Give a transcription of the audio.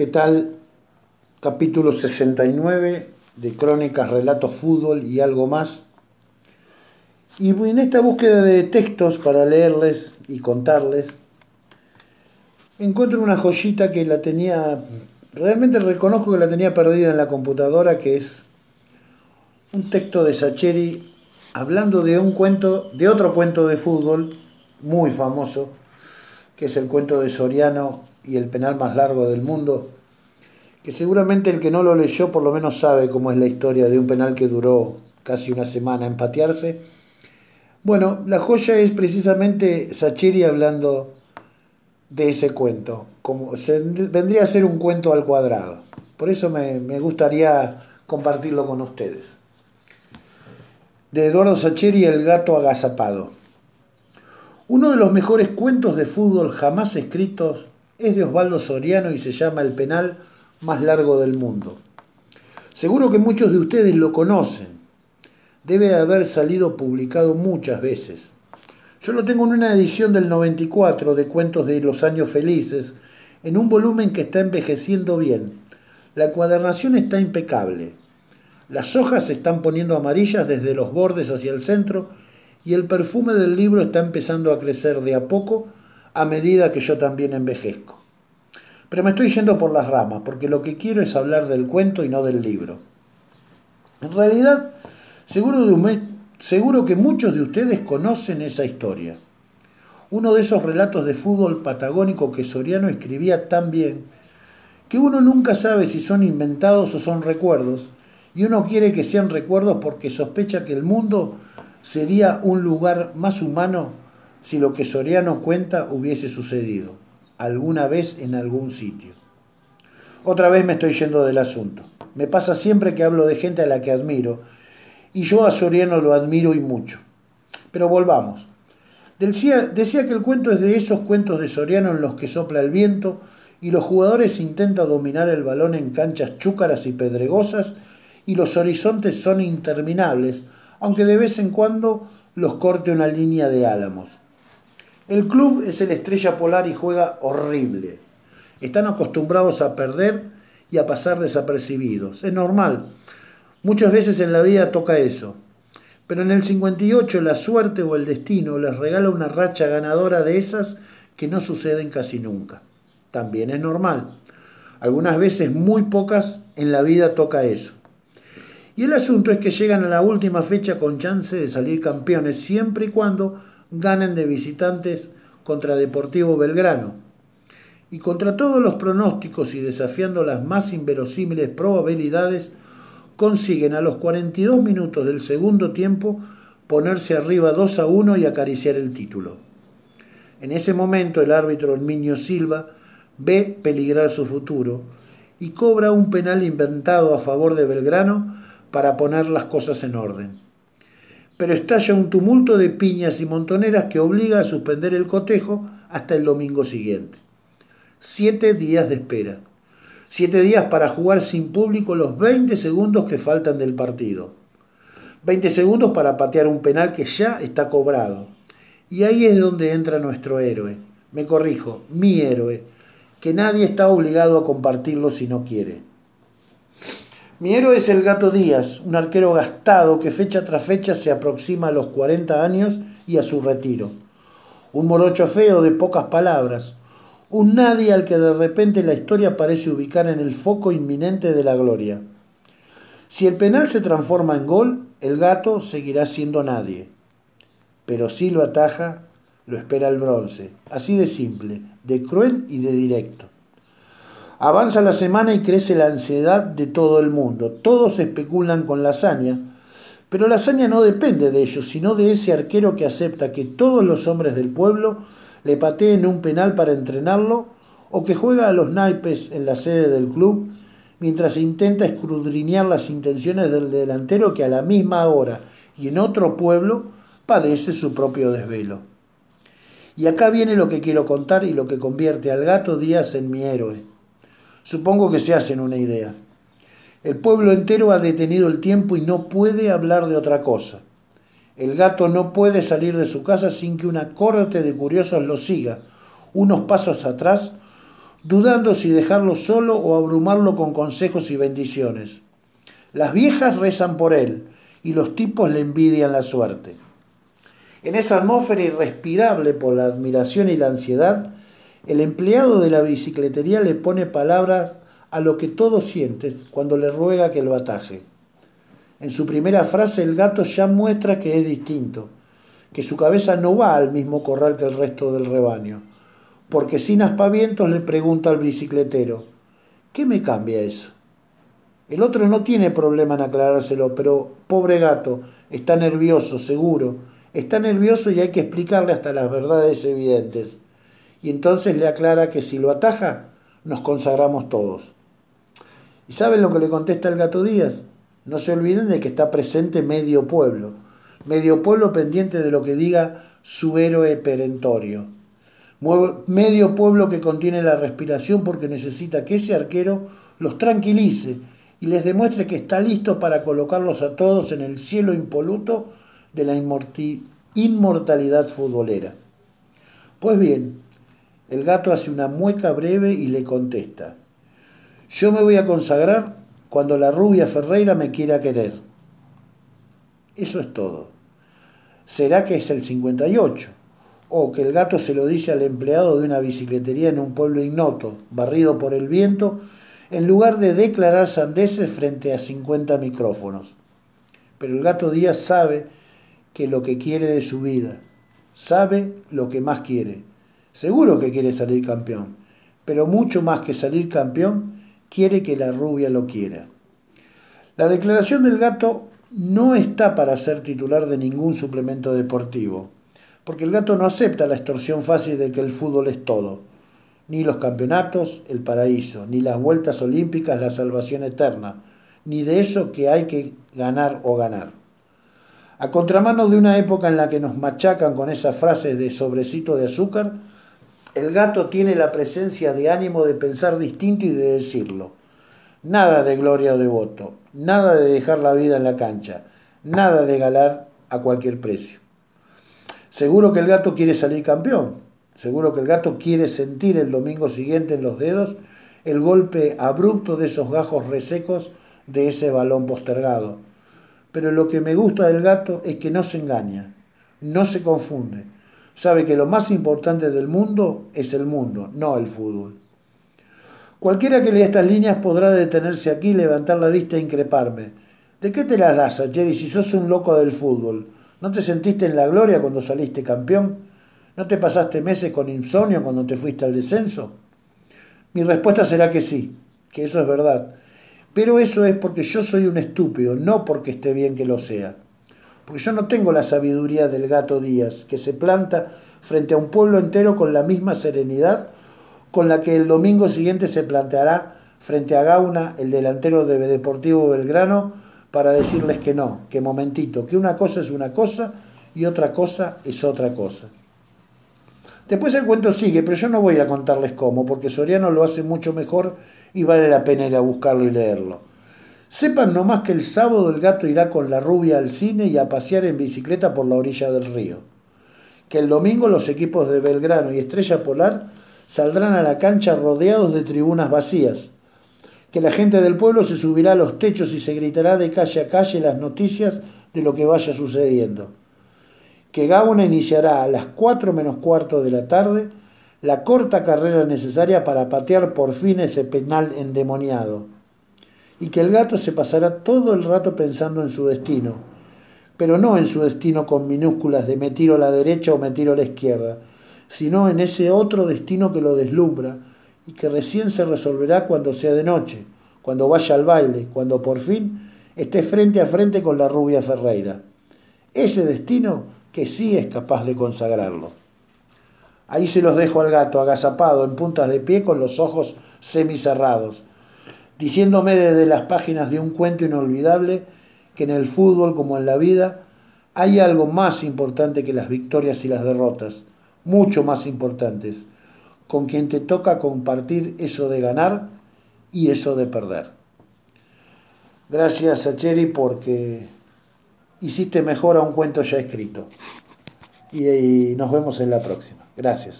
¿Qué tal? Capítulo 69 de Crónicas, Relatos, Fútbol y algo más. Y en esta búsqueda de textos para leerles y contarles, encuentro una joyita que la tenía, realmente reconozco que la tenía perdida en la computadora, que es un texto de Sacheri hablando de un cuento, de otro cuento de fútbol muy famoso, que es el cuento de Soriano y el penal más largo del mundo, que seguramente el que no lo leyó por lo menos sabe cómo es la historia de un penal que duró casi una semana en patearse. Bueno, la joya es precisamente Sacheri hablando de ese cuento, como se, vendría a ser un cuento al cuadrado. Por eso me, me gustaría compartirlo con ustedes. De Eduardo Sacheri, El gato agazapado. Uno de los mejores cuentos de fútbol jamás escritos es de Osvaldo Soriano y se llama El penal más largo del mundo. Seguro que muchos de ustedes lo conocen. Debe haber salido publicado muchas veces. Yo lo tengo en una edición del 94 de Cuentos de los Años Felices, en un volumen que está envejeciendo bien. La encuadernación está impecable. Las hojas se están poniendo amarillas desde los bordes hacia el centro y el perfume del libro está empezando a crecer de a poco a medida que yo también envejezco. Pero me estoy yendo por las ramas, porque lo que quiero es hablar del cuento y no del libro. En realidad, seguro, de seguro que muchos de ustedes conocen esa historia. Uno de esos relatos de fútbol patagónico que Soriano escribía tan bien, que uno nunca sabe si son inventados o son recuerdos, y uno quiere que sean recuerdos porque sospecha que el mundo sería un lugar más humano si lo que Soriano cuenta hubiese sucedido alguna vez en algún sitio. Otra vez me estoy yendo del asunto. Me pasa siempre que hablo de gente a la que admiro, y yo a Soriano lo admiro y mucho. Pero volvamos. Decía, decía que el cuento es de esos cuentos de Soriano en los que sopla el viento y los jugadores intentan dominar el balón en canchas chúcaras y pedregosas y los horizontes son interminables, aunque de vez en cuando los corte una línea de álamos. El club es el estrella polar y juega horrible. Están acostumbrados a perder y a pasar desapercibidos. Es normal. Muchas veces en la vida toca eso. Pero en el 58 la suerte o el destino les regala una racha ganadora de esas que no suceden casi nunca. También es normal. Algunas veces muy pocas en la vida toca eso. Y el asunto es que llegan a la última fecha con chance de salir campeones siempre y cuando ganen de visitantes contra Deportivo Belgrano. Y contra todos los pronósticos y desafiando las más inverosímiles probabilidades, consiguen a los 42 minutos del segundo tiempo ponerse arriba 2 a 1 y acariciar el título. En ese momento el árbitro Herminio Silva ve peligrar su futuro y cobra un penal inventado a favor de Belgrano para poner las cosas en orden pero estalla un tumulto de piñas y montoneras que obliga a suspender el cotejo hasta el domingo siguiente. Siete días de espera. Siete días para jugar sin público los 20 segundos que faltan del partido. 20 segundos para patear un penal que ya está cobrado. Y ahí es donde entra nuestro héroe. Me corrijo, mi héroe, que nadie está obligado a compartirlo si no quiere. Mi héroe es el Gato Díaz, un arquero gastado que fecha tras fecha se aproxima a los 40 años y a su retiro. Un morocho feo de pocas palabras, un nadie al que de repente la historia parece ubicar en el foco inminente de la gloria. Si el penal se transforma en gol, el gato seguirá siendo nadie. Pero si lo ataja, lo espera el bronce. Así de simple, de cruel y de directo. Avanza la semana y crece la ansiedad de todo el mundo. Todos especulan con la hazaña, pero la hazaña no depende de ellos, sino de ese arquero que acepta que todos los hombres del pueblo le pateen un penal para entrenarlo o que juega a los naipes en la sede del club mientras intenta escudriñar las intenciones del delantero que a la misma hora y en otro pueblo padece su propio desvelo. Y acá viene lo que quiero contar y lo que convierte al gato Díaz en mi héroe. Supongo que se hacen una idea. El pueblo entero ha detenido el tiempo y no puede hablar de otra cosa. El gato no puede salir de su casa sin que una corte de curiosos lo siga, unos pasos atrás, dudando si dejarlo solo o abrumarlo con consejos y bendiciones. Las viejas rezan por él y los tipos le envidian la suerte. En esa atmósfera irrespirable por la admiración y la ansiedad, el empleado de la bicicletería le pone palabras a lo que todo siente cuando le ruega que lo ataje. En su primera frase el gato ya muestra que es distinto, que su cabeza no va al mismo corral que el resto del rebaño, porque sin aspavientos le pregunta al bicicletero, ¿qué me cambia eso? El otro no tiene problema en aclarárselo, pero pobre gato, está nervioso, seguro, está nervioso y hay que explicarle hasta las verdades evidentes. Y entonces le aclara que si lo ataja, nos consagramos todos. ¿Y saben lo que le contesta el gato Díaz? No se olviden de que está presente medio pueblo, medio pueblo pendiente de lo que diga su héroe perentorio. Medio pueblo que contiene la respiración porque necesita que ese arquero los tranquilice y les demuestre que está listo para colocarlos a todos en el cielo impoluto de la inmortalidad futbolera. Pues bien, el gato hace una mueca breve y le contesta, yo me voy a consagrar cuando la rubia Ferreira me quiera querer. Eso es todo. ¿Será que es el 58? O que el gato se lo dice al empleado de una bicicletería en un pueblo ignoto, barrido por el viento, en lugar de declarar sandeces frente a 50 micrófonos. Pero el gato Díaz sabe que lo que quiere de su vida, sabe lo que más quiere. Seguro que quiere salir campeón, pero mucho más que salir campeón, quiere que la rubia lo quiera. La declaración del gato no está para ser titular de ningún suplemento deportivo, porque el gato no acepta la extorsión fácil de que el fútbol es todo, ni los campeonatos, el paraíso, ni las vueltas olímpicas, la salvación eterna, ni de eso que hay que ganar o ganar. A contramano de una época en la que nos machacan con esas frases de sobrecito de azúcar, el gato tiene la presencia de ánimo de pensar distinto y de decirlo. Nada de gloria o de voto, nada de dejar la vida en la cancha, nada de galar a cualquier precio. Seguro que el gato quiere salir campeón, seguro que el gato quiere sentir el domingo siguiente en los dedos el golpe abrupto de esos gajos resecos de ese balón postergado. Pero lo que me gusta del gato es que no se engaña, no se confunde sabe que lo más importante del mundo es el mundo, no el fútbol. Cualquiera que lea estas líneas podrá detenerse aquí, levantar la vista e increparme. ¿De qué te las das, Jerry, si sos un loco del fútbol? ¿No te sentiste en la gloria cuando saliste campeón? ¿No te pasaste meses con insomnio cuando te fuiste al descenso? Mi respuesta será que sí, que eso es verdad. Pero eso es porque yo soy un estúpido, no porque esté bien que lo sea porque yo no tengo la sabiduría del gato Díaz, que se planta frente a un pueblo entero con la misma serenidad con la que el domingo siguiente se planteará frente a Gauna, el delantero de Deportivo Belgrano, para decirles que no, que momentito, que una cosa es una cosa y otra cosa es otra cosa. Después el cuento sigue, pero yo no voy a contarles cómo, porque Soriano lo hace mucho mejor y vale la pena ir a buscarlo y leerlo. Sepan nomás que el sábado el gato irá con la rubia al cine y a pasear en bicicleta por la orilla del río. Que el domingo los equipos de Belgrano y Estrella Polar saldrán a la cancha rodeados de tribunas vacías. Que la gente del pueblo se subirá a los techos y se gritará de calle a calle las noticias de lo que vaya sucediendo. Que Gauna iniciará a las 4 menos cuarto de la tarde la corta carrera necesaria para patear por fin ese penal endemoniado y que el gato se pasará todo el rato pensando en su destino, pero no en su destino con minúsculas de me tiro a la derecha o me tiro a la izquierda, sino en ese otro destino que lo deslumbra y que recién se resolverá cuando sea de noche, cuando vaya al baile, cuando por fin esté frente a frente con la rubia Ferreira. Ese destino que sí es capaz de consagrarlo. Ahí se los dejo al gato, agazapado, en puntas de pie, con los ojos semicerrados, diciéndome desde las páginas de un cuento inolvidable que en el fútbol como en la vida hay algo más importante que las victorias y las derrotas, mucho más importantes, con quien te toca compartir eso de ganar y eso de perder. Gracias a Cheri porque hiciste mejor a un cuento ya escrito. Y, nos vemos en la próxima. Gracias.